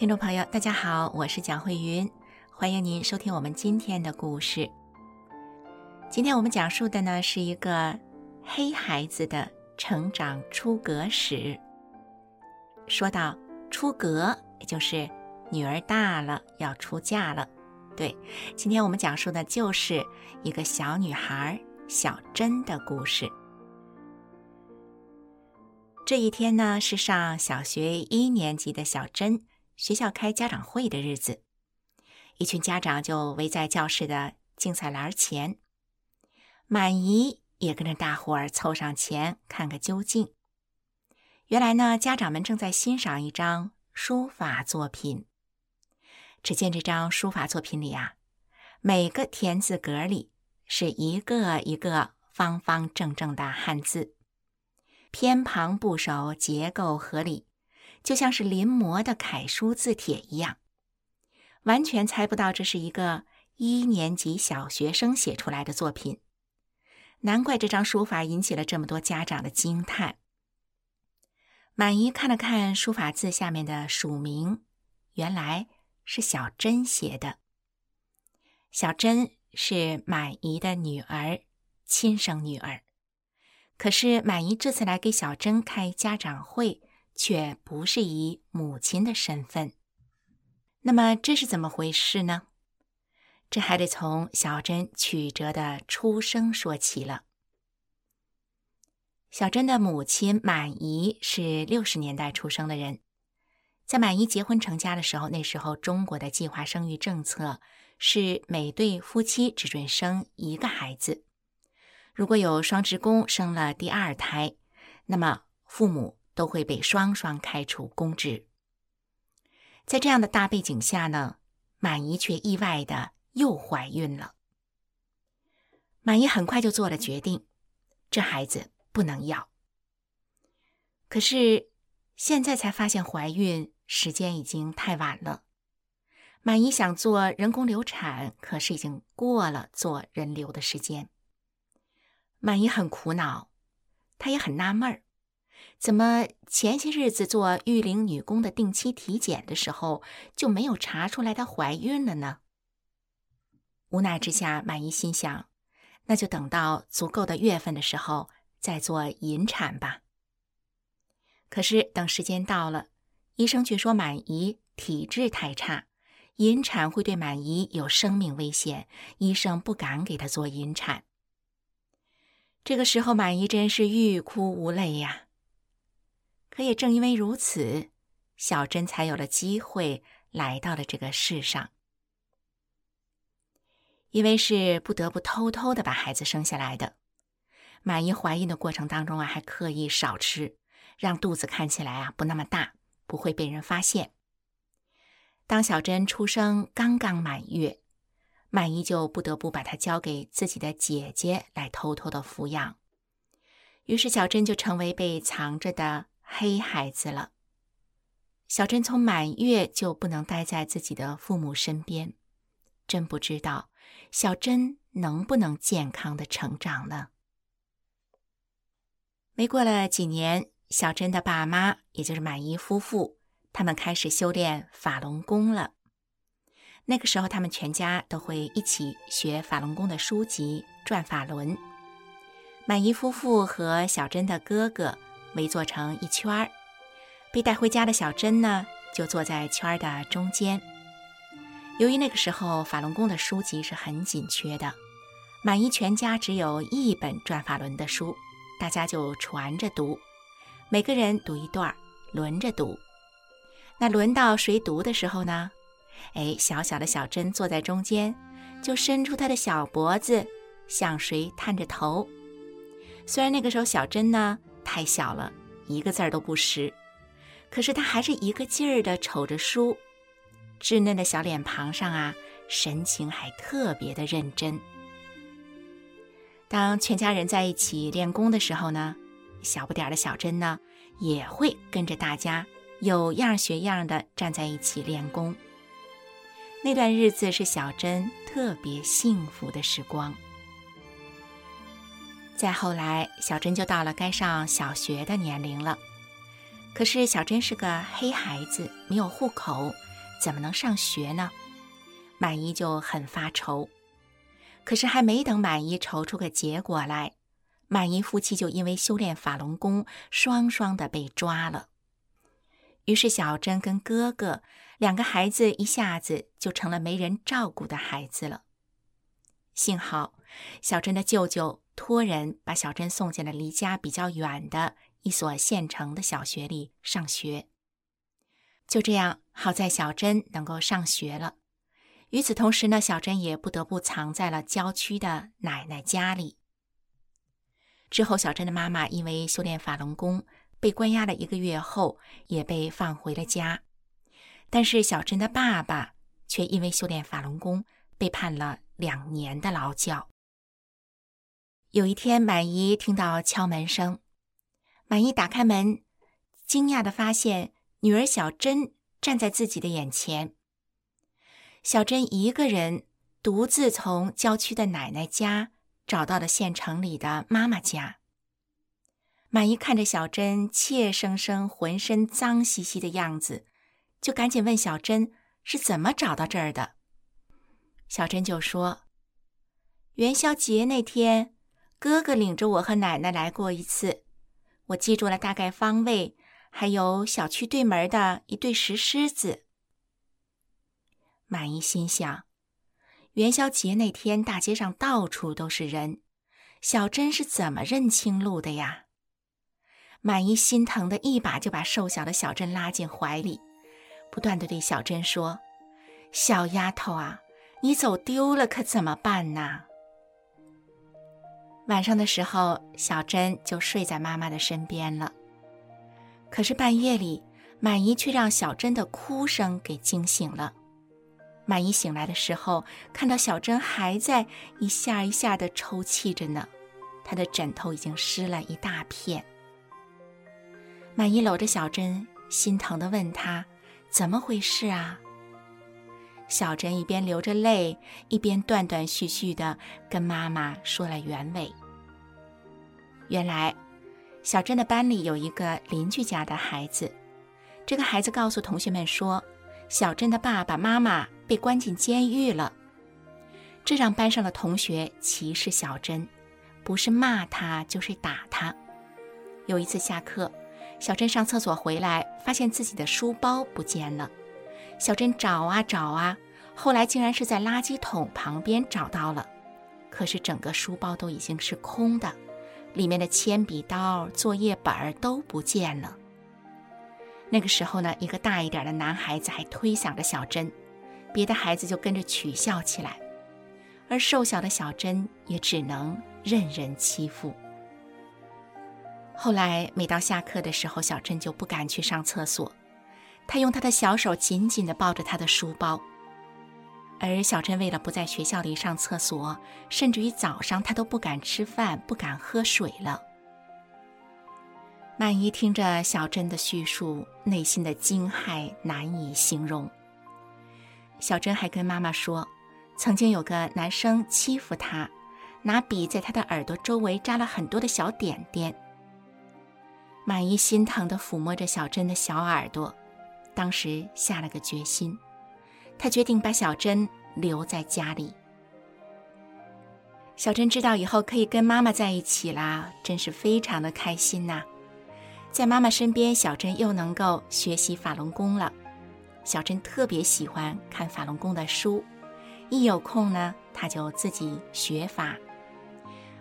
听众朋友，大家好，我是蒋慧云，欢迎您收听我们今天的故事。今天我们讲述的呢是一个黑孩子的成长出阁史。说到出阁，也就是女儿大了要出嫁了。对，今天我们讲述的就是一个小女孩小珍的故事。这一天呢是上小学一年级的小珍。学校开家长会的日子，一群家长就围在教室的竞赛栏前，满姨也跟着大伙儿凑上前看个究竟。原来呢，家长们正在欣赏一张书法作品。只见这张书法作品里啊，每个田字格里是一个一个方方正正的汉字，偏旁部首结构合理。就像是临摹的楷书字帖一样，完全猜不到这是一个一年级小学生写出来的作品。难怪这张书法引起了这么多家长的惊叹。满姨看了看书法字下面的署名，原来是小珍写的。小珍是满姨的女儿，亲生女儿。可是满姨这次来给小珍开家长会。却不是以母亲的身份，那么这是怎么回事呢？这还得从小珍曲折的出生说起了。小珍的母亲满姨是六十年代出生的人，在满姨结婚成家的时候，那时候中国的计划生育政策是每对夫妻只准生一个孩子，如果有双职工生了第二胎，那么父母。都会被双双开除公职。在这样的大背景下呢，满姨却意外的又怀孕了。满姨很快就做了决定，这孩子不能要。可是现在才发现怀孕，时间已经太晚了。满姨想做人工流产，可是已经过了做人流的时间。满姨很苦恼，她也很纳闷儿。怎么前些日子做育龄女工的定期体检的时候就没有查出来她怀孕了呢？无奈之下，满姨心想，那就等到足够的月份的时候再做引产吧。可是等时间到了，医生却说满姨体质太差，引产会对满姨有生命危险，医生不敢给她做引产。这个时候，满姨真是欲哭无泪呀。可也正因为如此，小珍才有了机会来到了这个世上。因为是不得不偷偷的把孩子生下来的，满姨怀孕的过程当中啊，还刻意少吃，让肚子看起来啊不那么大，不会被人发现。当小珍出生刚刚满月，满姨就不得不把她交给自己的姐姐来偷偷的抚养，于是小珍就成为被藏着的。黑孩子了，小珍从满月就不能待在自己的父母身边，真不知道小珍能不能健康的成长呢？没过了几年，小珍的爸妈，也就是满姨夫妇，他们开始修炼法轮功了。那个时候，他们全家都会一起学法轮功的书籍，转法轮。满姨夫妇和小珍的哥哥。围坐成一圈儿，被带回家的小珍呢，就坐在圈儿的中间。由于那个时候法轮功的书籍是很紧缺的，满姨全家只有一本转法轮的书，大家就传着读，每个人读一段，轮着读。那轮到谁读的时候呢？哎，小小的小珍坐在中间，就伸出他的小脖子向谁探着头。虽然那个时候小珍呢太小了，一个字儿都不识，可是他还是一个劲儿地瞅着书，稚嫩的小脸庞上啊，神情还特别的认真。当全家人在一起练功的时候呢，小不点儿的小珍呢，也会跟着大家有样学样的站在一起练功。那段日子是小珍特别幸福的时光。再后来，小珍就到了该上小学的年龄了。可是小珍是个黑孩子，没有户口，怎么能上学呢？满姨就很发愁。可是还没等满姨愁出个结果来，满姨夫妻就因为修炼法轮功，双双的被抓了。于是小珍跟哥哥两个孩子一下子就成了没人照顾的孩子了。幸好小珍的舅舅。托人把小珍送进了离家比较远的一所县城的小学里上学。就这样，好在小珍能够上学了。与此同时呢，小珍也不得不藏在了郊区的奶奶家里。之后，小珍的妈妈因为修炼法轮功被关押了一个月后，也被放回了家。但是，小珍的爸爸却因为修炼法轮功被判了两年的劳教。有一天，满姨听到敲门声，满姨打开门，惊讶地发现女儿小珍站在自己的眼前。小珍一个人独自从郊区的奶奶家找到了县城里的妈妈家。满姨看着小珍怯生生、浑身脏兮兮的样子，就赶紧问小珍是怎么找到这儿的。小珍就说：“元宵节那天。”哥哥领着我和奶奶来过一次，我记住了大概方位，还有小区对门的一对石狮子。满姨心想，元宵节那天大街上到处都是人，小珍是怎么认清路的呀？满姨心疼的一把就把瘦小的小珍拉进怀里，不断的对小珍说：“小丫头啊，你走丢了可怎么办呢？”晚上的时候，小珍就睡在妈妈的身边了。可是半夜里，满姨却让小珍的哭声给惊醒了。满姨醒来的时候，看到小珍还在一下一下的抽泣着呢，她的枕头已经湿了一大片。满姨搂着小珍，心疼地问她：“怎么回事啊？”小珍一边流着泪，一边断断续续地跟妈妈说了原委。原来，小珍的班里有一个邻居家的孩子，这个孩子告诉同学们说，小珍的爸爸妈妈被关进监狱了。这让班上的同学歧视小珍，不是骂她就是打她。有一次下课，小珍上厕所回来，发现自己的书包不见了。小珍找啊找啊，后来竟然是在垃圾桶旁边找到了，可是整个书包都已经是空的。里面的铅笔刀、作业本都不见了。那个时候呢，一个大一点的男孩子还推搡着小珍，别的孩子就跟着取笑起来，而瘦小的小珍也只能任人欺负。后来每到下课的时候，小珍就不敢去上厕所，他用他的小手紧紧地抱着他的书包。而小珍为了不在学校里上厕所，甚至于早上她都不敢吃饭，不敢喝水了。满姨听着小珍的叙述，内心的惊骇难以形容。小珍还跟妈妈说，曾经有个男生欺负她，拿笔在她的耳朵周围扎了很多的小点点。满姨心疼地抚摸着小珍的小耳朵，当时下了个决心。他决定把小珍留在家里。小珍知道以后可以跟妈妈在一起啦，真是非常的开心呐！在妈妈身边，小珍又能够学习法轮功了。小珍特别喜欢看法轮功的书，一有空呢，她就自己学法。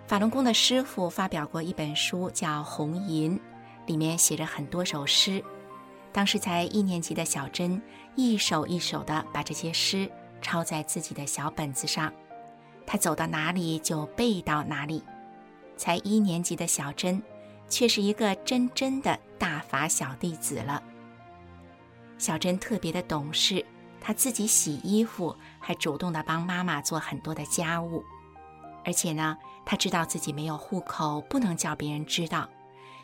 法轮功的师傅发表过一本书，叫《红银》，里面写着很多首诗。当时才一年级的小珍，一首一首的把这些诗抄在自己的小本子上，她走到哪里就背到哪里。才一年级的小珍，却是一个真真的大法小弟子了。小珍特别的懂事，她自己洗衣服，还主动的帮妈妈做很多的家务。而且呢，她知道自己没有户口，不能叫别人知道。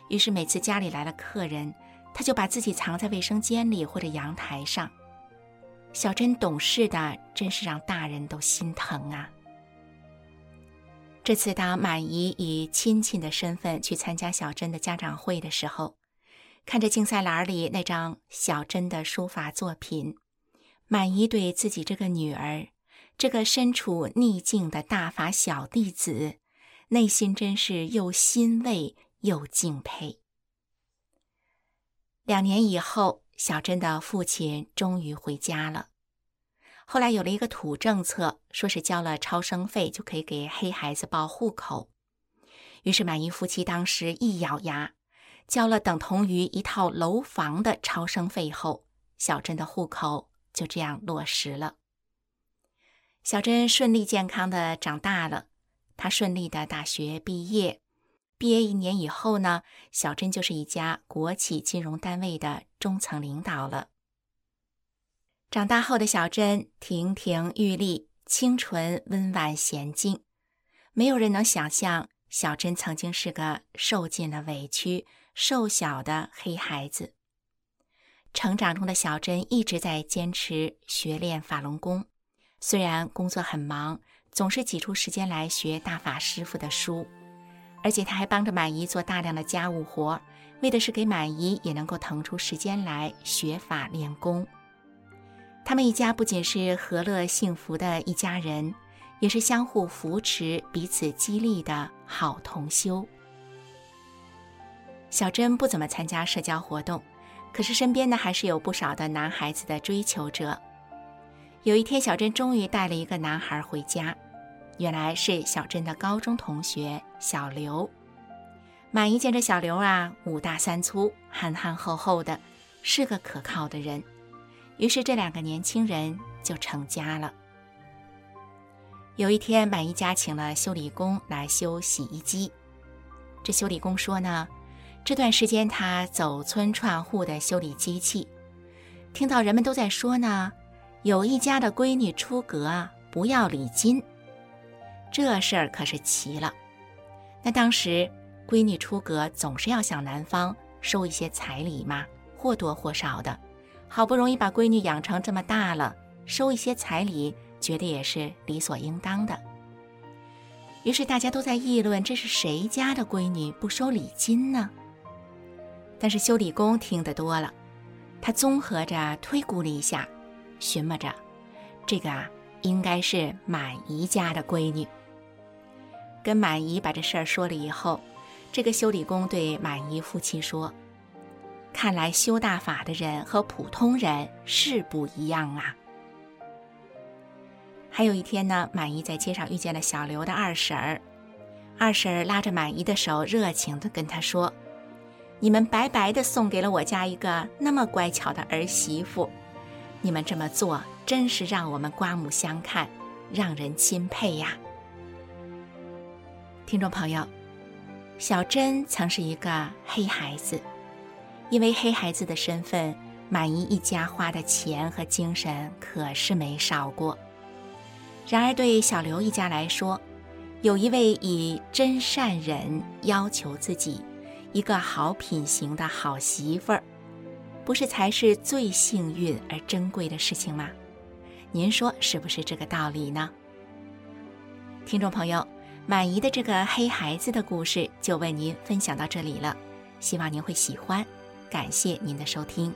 于是每次家里来了客人，他就把自己藏在卫生间里或者阳台上。小珍懂事的，真是让大人都心疼啊。这次当满姨以亲戚的身份去参加小珍的家长会的时候，看着竞赛栏里那张小珍的书法作品，满姨对自己这个女儿，这个身处逆境的大法小弟子，内心真是又欣慰又敬佩。两年以后，小珍的父亲终于回家了。后来有了一个土政策，说是交了超生费就可以给黑孩子报户口。于是满姨夫妻当时一咬牙，交了等同于一套楼房的超生费后，小珍的户口就这样落实了。小珍顺利健康的长大了，她顺利的大学毕业。毕业一年以后呢，小珍就是一家国企金融单位的中层领导了。长大后的小珍亭亭玉立，清纯温婉娴静，没有人能想象小珍曾经是个受尽了委屈、瘦小的黑孩子。成长中的小珍一直在坚持学练法轮功，虽然工作很忙，总是挤出时间来学大法师父的书，而且他还帮着满姨做大量的家务活，为的是给满姨也能够腾出时间来学法练功。他们一家不仅是和乐幸福的一家人，也是相互扶持、彼此激励的好同修。小珍不怎么参加社交活动，可是身边呢还是有不少的男孩子的追求者。有一天，小珍终于带了一个男孩回家，原来是小珍的高中同学小刘。满姨见这小刘啊，五大三粗、憨憨厚厚的，是个可靠的人。于是这两个年轻人就成家了。有一天，满姨家请了修理工来修洗衣机。这修理工说呢，这段时间他走村串户的修理机器，听到人们都在说呢，有一家的闺女出阁啊不要礼金，这事儿可是奇了。那当时闺女出阁总是要向男方收一些彩礼嘛，或多或少的。好不容易把闺女养成这么大了，收一些彩礼，觉得也是理所应当的。于是大家都在议论：这是谁家的闺女不收礼金呢？但是修理工听得多了，他综合着推估了一下，寻摸着，这个啊，应该是满姨家的闺女。跟满姨把这事儿说了以后，这个修理工对满姨夫妻说。看来修大法的人和普通人是不一样啊。还有一天呢，满姨在街上遇见了小刘的二婶儿，二婶儿拉着满姨的手，热情地跟她说：“你们白白的送给了我家一个那么乖巧的儿媳妇，你们这么做真是让我们刮目相看，让人钦佩呀。”听众朋友，小珍曾是一个黑孩子。因为黑孩子的身份，满姨一家花的钱和精神可是没少过。然而，对小刘一家来说，有一位以真善忍要求自己，一个好品行的好媳妇儿，不是才是最幸运而珍贵的事情吗？您说是不是这个道理呢？听众朋友，满姨的这个黑孩子的故事就为您分享到这里了，希望您会喜欢。感谢您的收听。